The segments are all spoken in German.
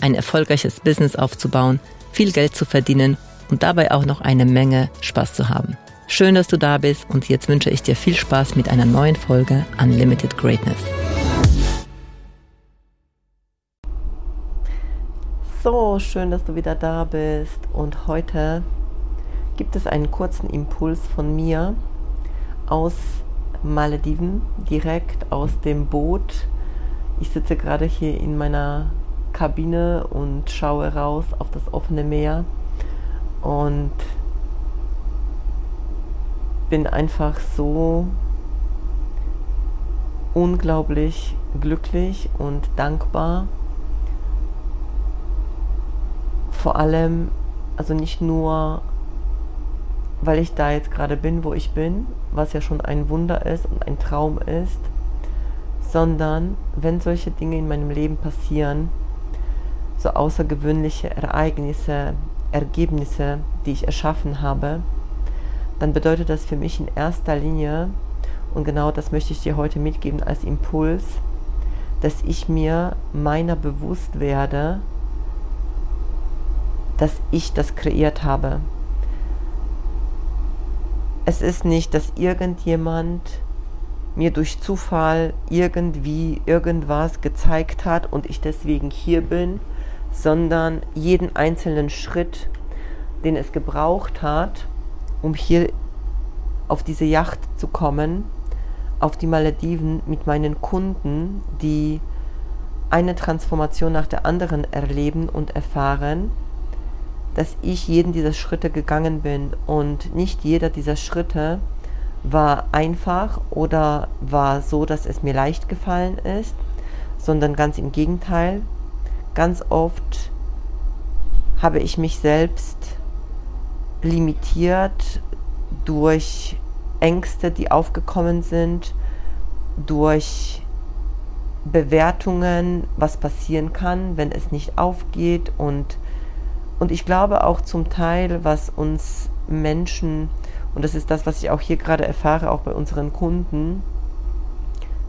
ein erfolgreiches Business aufzubauen, viel Geld zu verdienen und dabei auch noch eine Menge Spaß zu haben. Schön, dass du da bist und jetzt wünsche ich dir viel Spaß mit einer neuen Folge Unlimited Greatness. So, schön, dass du wieder da bist und heute gibt es einen kurzen Impuls von mir aus Malediven, direkt aus dem Boot. Ich sitze gerade hier in meiner Kabine und schaue raus auf das offene Meer und bin einfach so unglaublich glücklich und dankbar. Vor allem, also nicht nur weil ich da jetzt gerade bin, wo ich bin, was ja schon ein Wunder ist und ein Traum ist, sondern wenn solche Dinge in meinem Leben passieren, so außergewöhnliche Ereignisse, Ergebnisse, die ich erschaffen habe, dann bedeutet das für mich in erster Linie, und genau das möchte ich dir heute mitgeben als Impuls, dass ich mir meiner bewusst werde, dass ich das kreiert habe. Es ist nicht, dass irgendjemand mir durch Zufall irgendwie irgendwas gezeigt hat und ich deswegen hier bin, sondern jeden einzelnen Schritt, den es gebraucht hat, um hier auf diese Yacht zu kommen, auf die Malediven mit meinen Kunden, die eine Transformation nach der anderen erleben und erfahren dass ich jeden dieser Schritte gegangen bin und nicht jeder dieser Schritte war einfach oder war so, dass es mir leicht gefallen ist, sondern ganz im Gegenteil. Ganz oft habe ich mich selbst limitiert durch Ängste, die aufgekommen sind, durch Bewertungen, was passieren kann, wenn es nicht aufgeht. Und und ich glaube auch zum Teil, was uns Menschen, und das ist das, was ich auch hier gerade erfahre, auch bei unseren Kunden,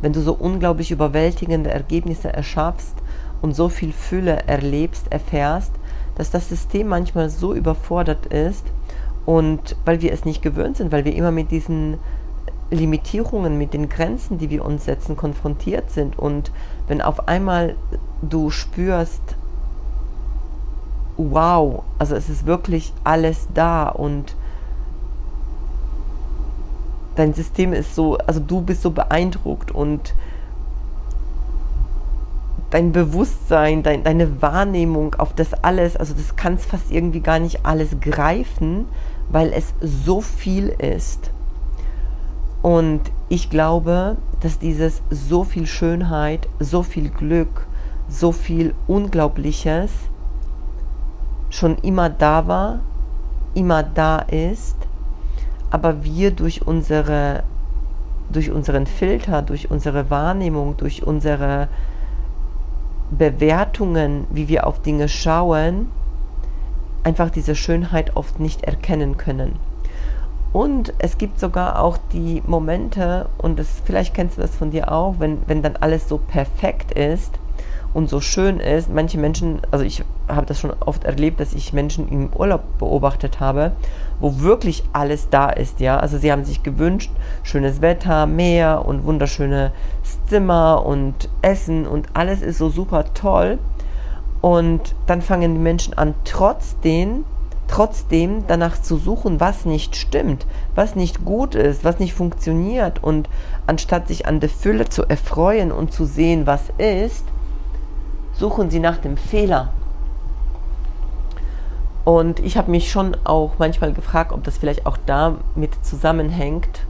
wenn du so unglaublich überwältigende Ergebnisse erschaffst und so viel Fülle erlebst, erfährst, dass das System manchmal so überfordert ist und weil wir es nicht gewöhnt sind, weil wir immer mit diesen Limitierungen, mit den Grenzen, die wir uns setzen, konfrontiert sind. Und wenn auf einmal du spürst, wow, also es ist wirklich alles da und dein System ist so, also du bist so beeindruckt und dein Bewusstsein, dein, deine Wahrnehmung auf das alles, also das kannst fast irgendwie gar nicht alles greifen, weil es so viel ist. Und ich glaube, dass dieses so viel Schönheit, so viel Glück, so viel Unglaubliches schon immer da war, immer da ist, aber wir durch unsere durch unseren Filter, durch unsere Wahrnehmung, durch unsere Bewertungen, wie wir auf Dinge schauen, einfach diese Schönheit oft nicht erkennen können. Und es gibt sogar auch die Momente, und das, vielleicht kennst du das von dir auch, wenn, wenn dann alles so perfekt ist, und so schön ist. Manche Menschen, also ich habe das schon oft erlebt, dass ich Menschen im Urlaub beobachtet habe, wo wirklich alles da ist, ja. Also sie haben sich gewünscht, schönes Wetter, Meer und wunderschönes Zimmer und Essen und alles ist so super toll. Und dann fangen die Menschen an, trotzdem, trotzdem danach zu suchen, was nicht stimmt, was nicht gut ist, was nicht funktioniert. Und anstatt sich an der Fülle zu erfreuen und zu sehen, was ist, suchen sie nach dem Fehler. Und ich habe mich schon auch manchmal gefragt, ob das vielleicht auch damit zusammenhängt.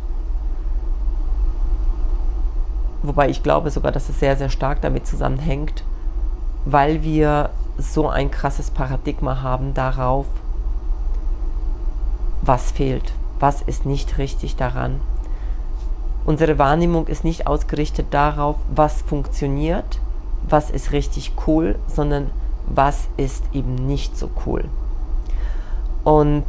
Wobei ich glaube sogar, dass es sehr, sehr stark damit zusammenhängt, weil wir so ein krasses Paradigma haben darauf, was fehlt, was ist nicht richtig daran. Unsere Wahrnehmung ist nicht ausgerichtet darauf, was funktioniert, was ist richtig cool, sondern was ist eben nicht so cool. Und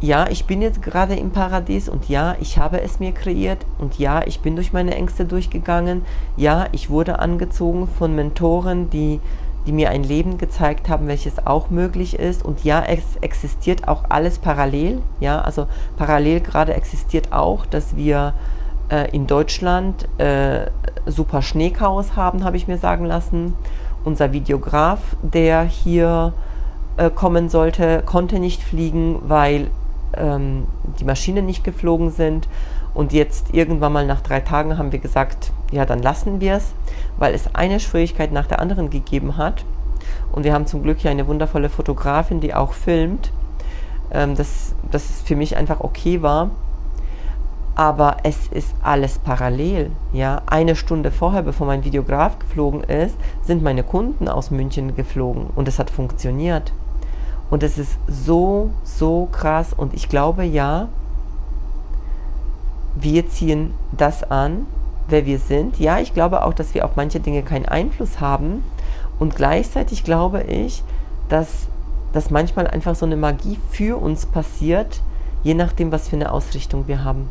ja, ich bin jetzt gerade im Paradies und ja, ich habe es mir kreiert und ja, ich bin durch meine Ängste durchgegangen. Ja, ich wurde angezogen von Mentoren, die, die mir ein Leben gezeigt haben, welches auch möglich ist. Und ja, es existiert auch alles parallel. Ja, also parallel gerade existiert auch, dass wir äh, in Deutschland äh, super Schneechaos haben, habe ich mir sagen lassen. Unser Videograf, der hier äh, kommen sollte, konnte nicht fliegen, weil ähm, die Maschinen nicht geflogen sind. Und jetzt irgendwann mal nach drei Tagen haben wir gesagt, ja, dann lassen wir es, weil es eine Schwierigkeit nach der anderen gegeben hat. Und wir haben zum Glück hier eine wundervolle Fotografin, die auch filmt, ähm, dass das für mich einfach okay war. Aber es ist alles parallel. Ja, eine Stunde vorher, bevor mein Videograf geflogen ist, sind meine Kunden aus München geflogen und es hat funktioniert. Und es ist so, so krass. Und ich glaube ja, wir ziehen das an, wer wir sind. Ja, ich glaube auch, dass wir auf manche Dinge keinen Einfluss haben. Und gleichzeitig glaube ich, dass, dass manchmal einfach so eine Magie für uns passiert, je nachdem, was für eine Ausrichtung wir haben.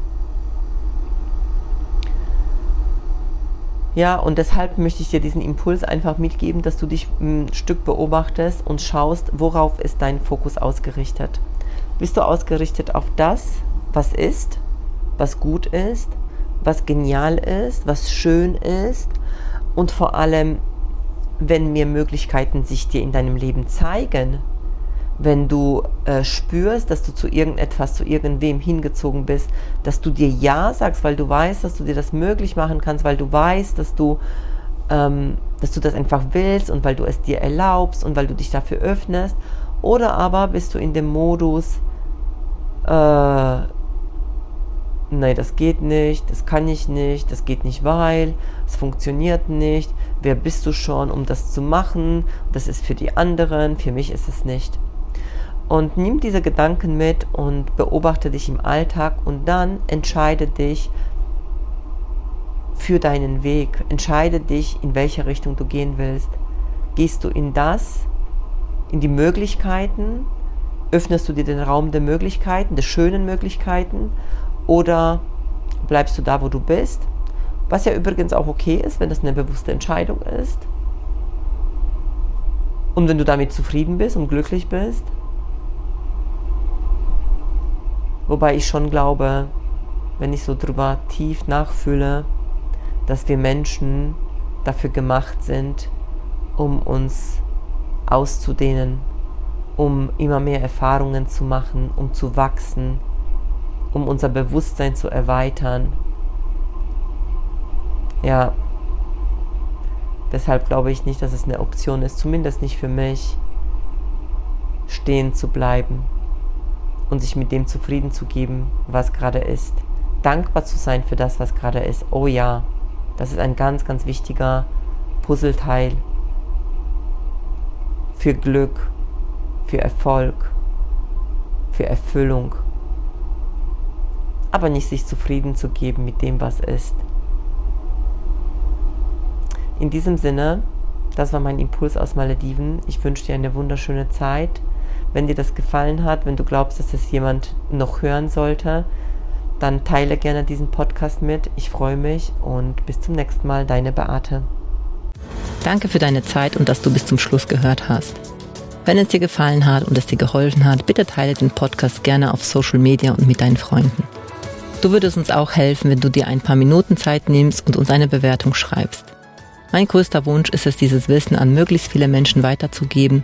Ja, und deshalb möchte ich dir diesen Impuls einfach mitgeben, dass du dich ein Stück beobachtest und schaust, worauf ist dein Fokus ausgerichtet. Bist du ausgerichtet auf das, was ist, was gut ist, was genial ist, was schön ist und vor allem, wenn mir Möglichkeiten sich dir in deinem Leben zeigen, wenn du äh, spürst, dass du zu irgendetwas, zu irgendwem hingezogen bist, dass du dir Ja sagst, weil du weißt, dass du dir das möglich machen kannst, weil du weißt, dass du, ähm, dass du das einfach willst und weil du es dir erlaubst und weil du dich dafür öffnest. Oder aber bist du in dem Modus, äh, nein, das geht nicht, das kann ich nicht, das geht nicht, weil, es funktioniert nicht, wer bist du schon, um das zu machen, das ist für die anderen, für mich ist es nicht. Und nimm diese Gedanken mit und beobachte dich im Alltag und dann entscheide dich für deinen Weg. Entscheide dich, in welche Richtung du gehen willst. Gehst du in das, in die Möglichkeiten? Öffnest du dir den Raum der Möglichkeiten, der schönen Möglichkeiten? Oder bleibst du da, wo du bist? Was ja übrigens auch okay ist, wenn das eine bewusste Entscheidung ist. Und wenn du damit zufrieden bist und glücklich bist. Wobei ich schon glaube, wenn ich so drüber tief nachfühle, dass wir Menschen dafür gemacht sind, um uns auszudehnen, um immer mehr Erfahrungen zu machen, um zu wachsen, um unser Bewusstsein zu erweitern. Ja, deshalb glaube ich nicht, dass es eine Option ist, zumindest nicht für mich, stehen zu bleiben und sich mit dem zufrieden zu geben, was gerade ist. Dankbar zu sein für das, was gerade ist. Oh ja, das ist ein ganz, ganz wichtiger Puzzleteil für Glück, für Erfolg, für Erfüllung. Aber nicht sich zufrieden zu geben mit dem, was ist. In diesem Sinne, das war mein Impuls aus Malediven. Ich wünsche dir eine wunderschöne Zeit. Wenn dir das gefallen hat, wenn du glaubst, dass das jemand noch hören sollte, dann teile gerne diesen Podcast mit. Ich freue mich und bis zum nächsten Mal, deine Beate. Danke für deine Zeit und dass du bis zum Schluss gehört hast. Wenn es dir gefallen hat und es dir geholfen hat, bitte teile den Podcast gerne auf Social Media und mit deinen Freunden. Du würdest uns auch helfen, wenn du dir ein paar Minuten Zeit nimmst und uns eine Bewertung schreibst. Mein größter Wunsch ist es, dieses Wissen an möglichst viele Menschen weiterzugeben